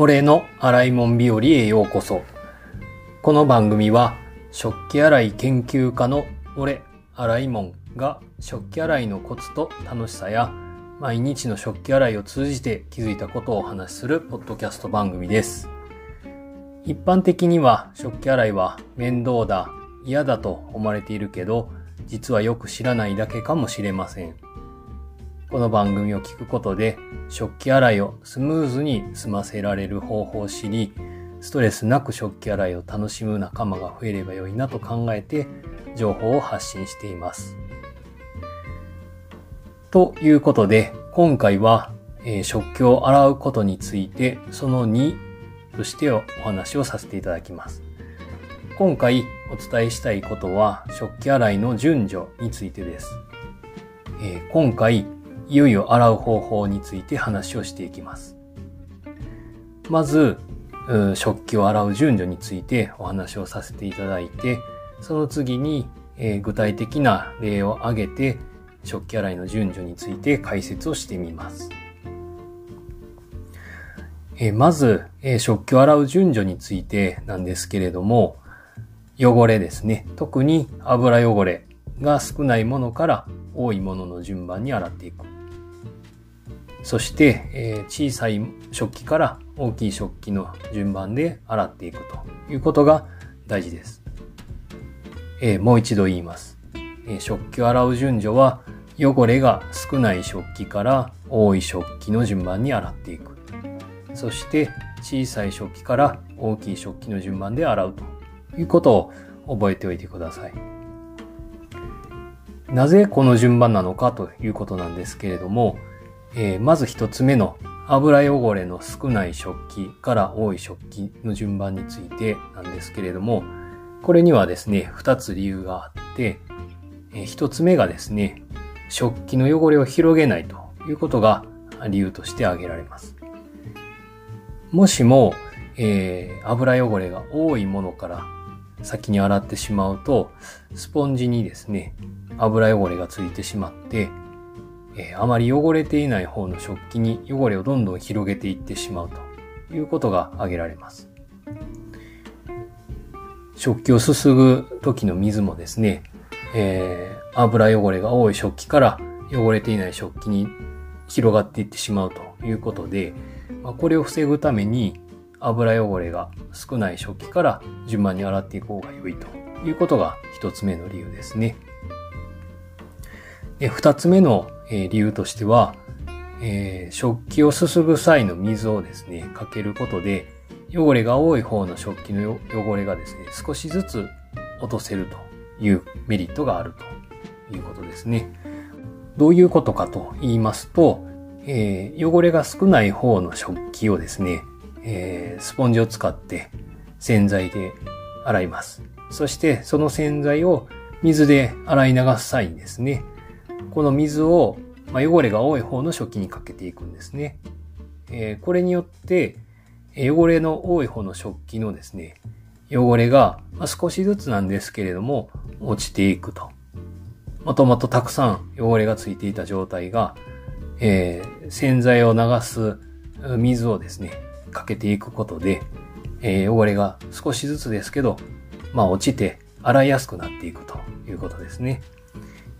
俺の洗い物日和へようこそ。この番組は食器洗い研究家の俺、洗い物が食器洗いのコツと楽しさや毎日の食器洗いを通じて気づいたことをお話しするポッドキャスト番組です。一般的には食器洗いは面倒だ、嫌だと思われているけど、実はよく知らないだけかもしれません。この番組を聞くことで食器洗いをスムーズに済ませられる方法を知り、ストレスなく食器洗いを楽しむ仲間が増えれば良いなと考えて情報を発信しています。ということで、今回は、えー、食器を洗うことについてその2としてお話をさせていただきます。今回お伝えしたいことは食器洗いの順序についてです。えー、今回いよいよ洗う方法について話をしていきます。まず、食器を洗う順序についてお話をさせていただいて、その次に、え具体的な例を挙げて、食器洗いの順序について解説をしてみます。えまず、え食器を洗う順序についてなんですけれども、汚れですね。特に油汚れが少ないものから多いものの順番に洗っていく。そして、えー、小さい食器から大きい食器の順番で洗っていくということが大事です。えー、もう一度言います、えー、食器を洗う順序は汚れが少ない食器から多い食器の順番に洗っていく。そして小さい食器から大きい食器の順番で洗うということを覚えておいてください。なぜこの順番なのかということなんですけれども、えー、まず一つ目の油汚れの少ない食器から多い食器の順番についてなんですけれども、これにはですね、二つ理由があって、えー、一つ目がですね、食器の汚れを広げないということが理由として挙げられます。もしも、えー、油汚れが多いものから先に洗ってしまうと、スポンジにですね、油汚れがついてしまって、えー、あまり汚れていない方の食器に汚れをどんどん広げていってしまうということが挙げられます。食器をすすぐ時の水もですね、えー、油汚れが多い食器から汚れていない食器に広がっていってしまうということで、まあ、これを防ぐために油汚れが少ない食器から順番に洗っていく方が良いということが一つ目の理由ですね。二つ目のえ理由としては、えー、食器をすすぐ際の水をですね、かけることで、汚れが多い方の食器の汚れがですね、少しずつ落とせるというメリットがあるということですね。どういうことかと言いますと、えー、汚れが少ない方の食器をですね、えー、スポンジを使って洗剤で洗います。そしてその洗剤を水で洗い流す際にですね、この水を、まあ、汚れが多い方の食器にかけていくんですね。えー、これによって、汚れの多い方の食器のですね、汚れが、まあ、少しずつなんですけれども、落ちていくと。もともとたくさん汚れがついていた状態が、えー、洗剤を流す水をですね、かけていくことで、えー、汚れが少しずつですけど、まあ落ちて洗いやすくなっていくということですね。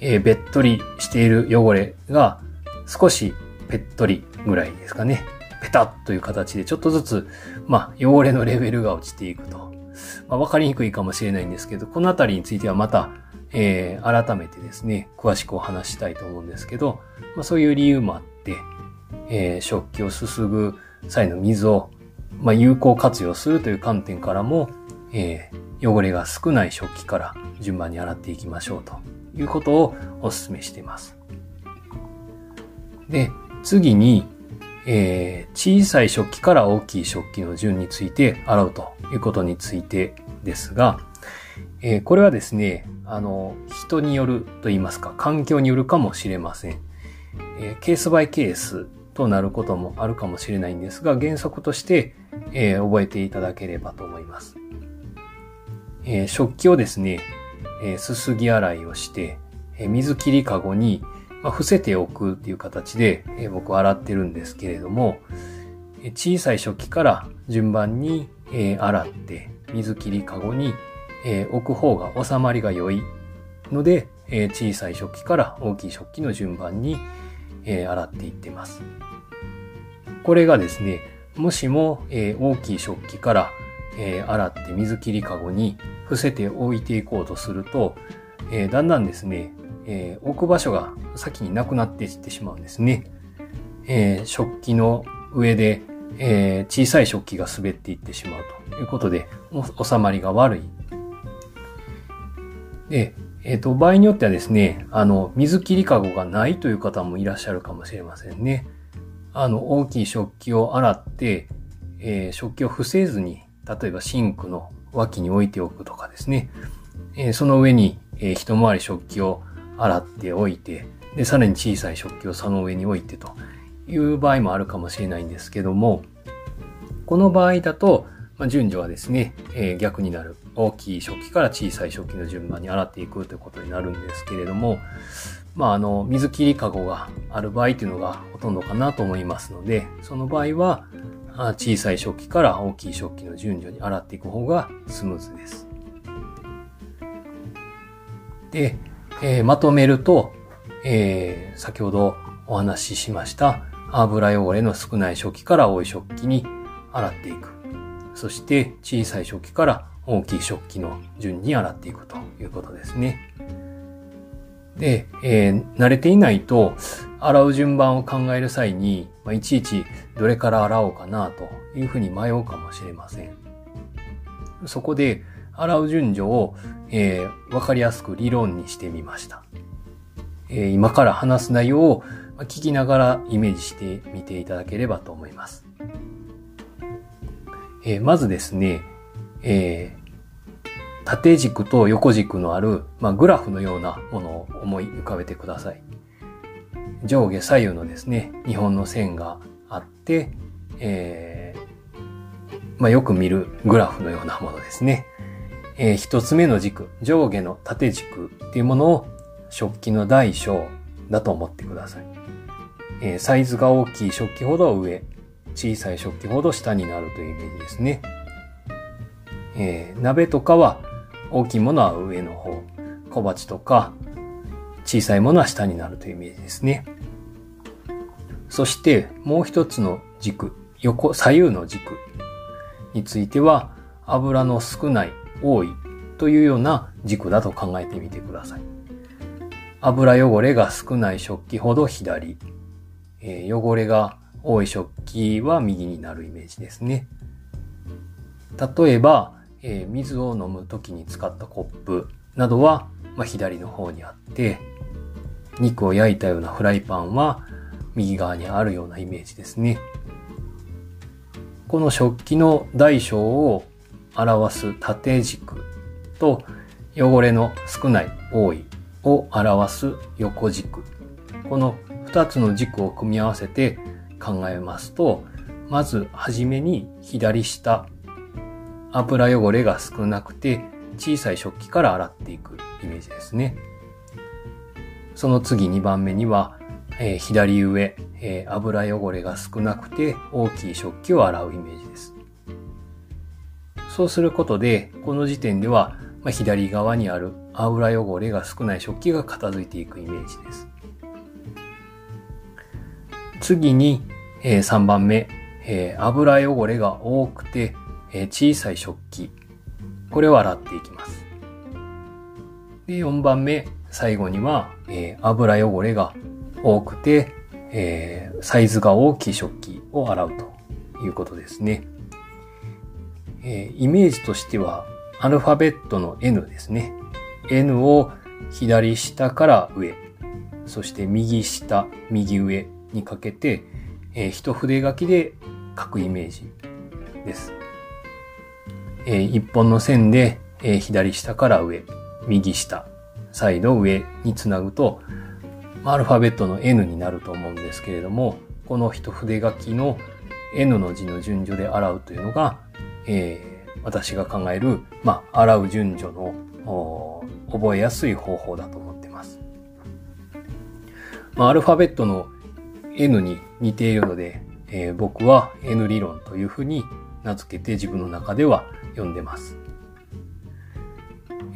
えー、べっとりしている汚れが少しぺっとりぐらいですかね。ペタッという形でちょっとずつ、まあ、汚れのレベルが落ちていくと。まあ、わかりにくいかもしれないんですけど、このあたりについてはまた、えー、改めてですね、詳しくお話したいと思うんですけど、まあ、そういう理由もあって、えー、食器をすすぐ際の水を、まあ、有効活用するという観点からも、えー、汚れが少ない食器から順番に洗っていきましょうということをお勧めしています。で、次に、えー、小さい食器から大きい食器の順について洗うということについてですが、えー、これはですね、あの、人によると言いますか、環境によるかもしれません。えー、ケースバイケースとなることもあるかもしれないんですが、原則として、えー、覚えていただければと思います。え、食器をですね、えすすぎ洗いをして、え水切りかごに、まあ、伏せておくっていう形で、え僕は洗ってるんですけれども、え小さい食器から順番に、え、洗って水切りかごに、え、置く方が収まりが良いので、え、小さい食器から大きい食器の順番に、え、洗っていってます。これがですね、もしも、え、大きい食器から、えー、洗って水切りかごに伏せて置いていこうとすると、えー、だんだんですね、えー、置く場所が先になくなっていってしまうんですね。え、食器の上で、え、小さい食器が滑っていってしまうということで、収まりが悪い。で、えっ、と、場合によってはですね、あの、水切りかごがないという方もいらっしゃるかもしれませんね。あの、大きい食器を洗って、え、食器を伏せずに、例えばシンクの脇に置いておくとかですね。えー、その上に、えー、一回り食器を洗っておいて、で、さらに小さい食器をその上に置いてという場合もあるかもしれないんですけども、この場合だと、まあ、順序はですね、えー、逆になる。大きい食器から小さい食器の順番に洗っていくということになるんですけれども、まあ、あの、水切りかごがある場合というのがほとんどかなと思いますので、その場合は、小さい食器から大きい食器の順序に洗っていく方がスムーズです。で、えー、まとめると、えー、先ほどお話ししました油汚れの少ない食器から多い食器に洗っていく。そして小さい食器から大きい食器の順に洗っていくということですね。で、えー、慣れていないと、洗う順番を考える際に、まあ、いちいちどれから洗おうかなというふうに迷うかもしれません。そこで、洗う順序を、えー、わかりやすく理論にしてみました。えー、今から話す内容を聞きながらイメージしてみていただければと思います。えー、まずですね、えー、縦軸と横軸のある、まあ、グラフのようなものを思い浮かべてください。上下左右のですね、日本の線があって、えー、まあ、よく見るグラフのようなものですね。えー、一つ目の軸、上下の縦軸っていうものを食器の大小だと思ってください。えー、サイズが大きい食器ほど上、小さい食器ほど下になるというイメージですね。えー、鍋とかは大きいものは上の方、小鉢とか小さいものは下になるというイメージですね。そしてもう一つの軸、横、左右の軸については油の少ない多いというような軸だと考えてみてください。油汚れが少ない食器ほど左、えー、汚れが多い食器は右になるイメージですね。例えば、えー、水を飲む時に使ったコップなどは、まあ、左の方にあって、肉を焼いたようなフライパンは右側にあるようなイメージですね。この食器の大小を表す縦軸と汚れの少ない多いを表す横軸。この二つの軸を組み合わせて考えますと、まずはじめに左下、油汚れが少なくて小さい食器から洗っていくイメージですね。その次2番目には、えー、左上、えー、油汚れが少なくて大きい食器を洗うイメージです。そうすることで、この時点では、まあ、左側にある油汚れが少ない食器が片付いていくイメージです。次に、えー、3番目、えー、油汚れが多くて、えー、小さい食器。これを洗っていきます。で、4番目、最後には、え、油汚れが多くて、えー、サイズが大きい食器を洗うということですね。えー、イメージとしては、アルファベットの N ですね。N を左下から上、そして右下、右上にかけて、えー、一筆書きで書くイメージです。えー、一本の線で、えー、左下から上、右下、サイド上につなぐと、アルファベットの N になると思うんですけれども、この一筆書きの N の字の順序で洗うというのが、えー、私が考える、まあ、洗う順序の覚えやすい方法だと思ってます。まあ、アルファベットの N に似ているので、えー、僕は N 理論というふうに名付けて自分の中では読んでます。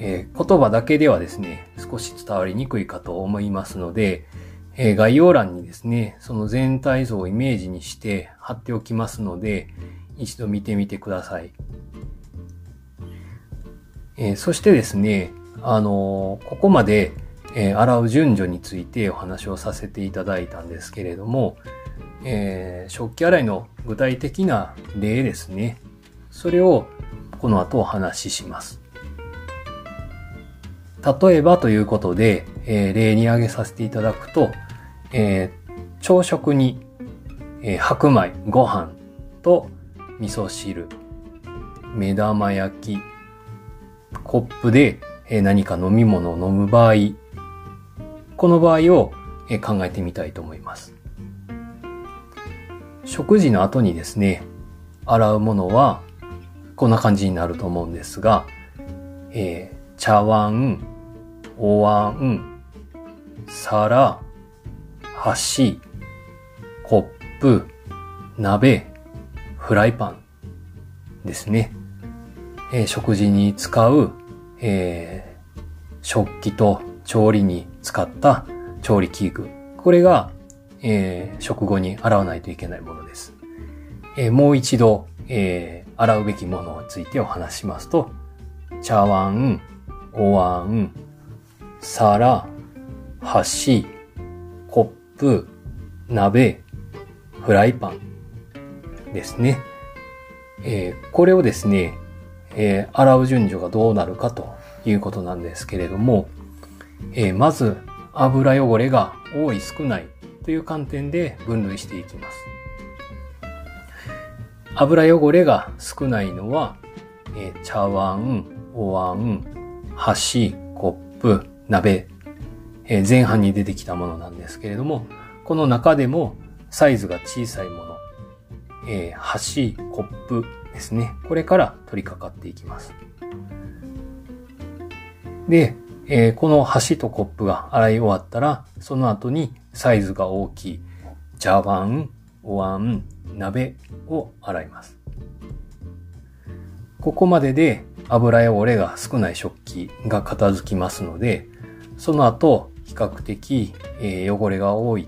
えー、言葉だけではですね、少し伝わりにくいかと思いますので、えー、概要欄にですね、その全体像をイメージにして貼っておきますので、一度見てみてください。えー、そしてですね、あのここまで、え洗う順序についてお話をさせていただいたんですけれども、え食器洗いの具体的な例ですね。それをこの後お話しします。例えばということで、えー、例に挙げさせていただくと、えー、朝食に、えー、白米、ご飯と味噌汁、目玉焼き、コップで、えー、何か飲み物を飲む場合、この場合を、えー、考えてみたいと思います。食事の後にですね、洗うものはこんな感じになると思うんですが、えー、茶碗、お椀、皿、箸、コップ、鍋、フライパンですね。えー、食事に使う、えー、食器と調理に使った調理器具。これが、えー、食後に洗わないといけないものです。えもう一度、え洗うべきものについてお話しますと、茶碗、お椀、皿、箸、コップ、鍋、フライパンですね。えー、これをですね、えー、洗う順序がどうなるかということなんですけれども、えー、まず油汚れが多い少ないという観点で分類していきます。油汚れが少ないのは、え茶碗、お椀、箸、コップ、鍋、え前半に出てきたものなんですけれども、この中でもサイズが小さいもの、えー、箸、コップですね。これから取り掛かっていきます。で、えー、この箸とコップが洗い終わったら、その後にサイズが大きい茶碗、お椀、鍋を洗います。ここまでで油汚れが少ない食器が片付きますので、その後、比較的、えー、汚れが多い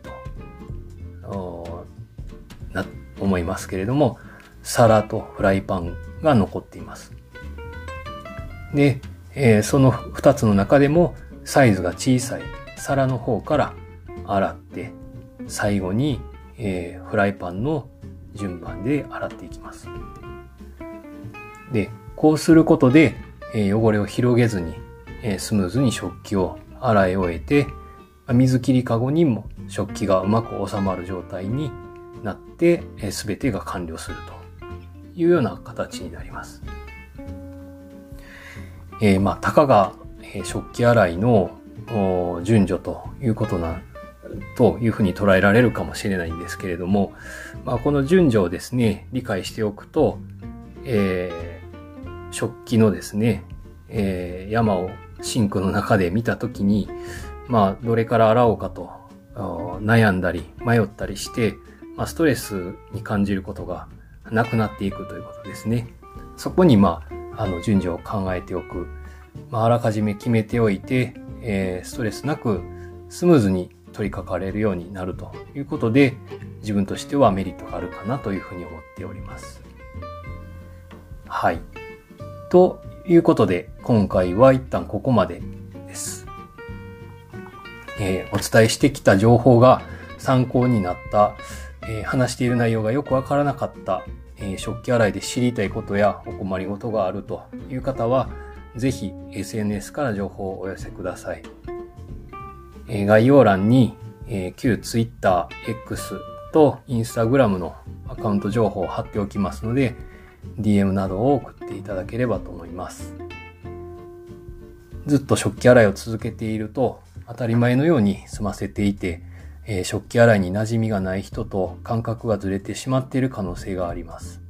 と、な、思いますけれども、皿とフライパンが残っています。で、えー、その二つの中でもサイズが小さい皿の方から洗って、最後に、えー、フライパンの順番で洗っていきます。で、こうすることで、えー、汚れを広げずに、えー、スムーズに食器を洗い終えて、水切りかごにも食器がうまく収まる状態になって、すべてが完了するというような形になります。えー、まあ、たかが、食器洗いの順序ということな、というふうに捉えられるかもしれないんですけれども、まあ、この順序をですね、理解しておくと、えー、食器のですね、えー、山をシンクの中で見たときに、まあ、どれから洗おうかと悩んだり迷ったりして、まあ、ストレスに感じることがなくなっていくということですね。そこに、まあ、あの、順序を考えておく。まあ、あらかじめ決めておいて、えー、ストレスなくスムーズに取り掛かれるようになるということで、自分としてはメリットがあるかなというふうに思っております。はい。ということで、今回は一旦ここまでです。えー、お伝えしてきた情報が参考になった、えー、話している内容がよくわからなかった、えー、食器洗いで知りたいことやお困りごとがあるという方は、ぜひ SNS から情報をお寄せください。え概要欄に、え旧 Twitter、X と Instagram のアカウント情報を貼っておきますので、DM などを送ってていただければと思います。ずっと食器洗いを続けていると当たり前のように済ませていて、えー、食器洗いに馴染みがない人と感覚がずれてしまっている可能性があります。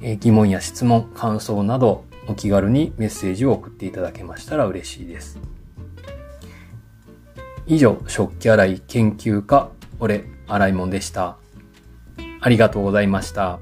えー、疑問や質問、感想などお気軽にメッセージを送っていただけましたら嬉しいです。以上、食器洗い研究家、俺、洗いもんでした。ありがとうございました。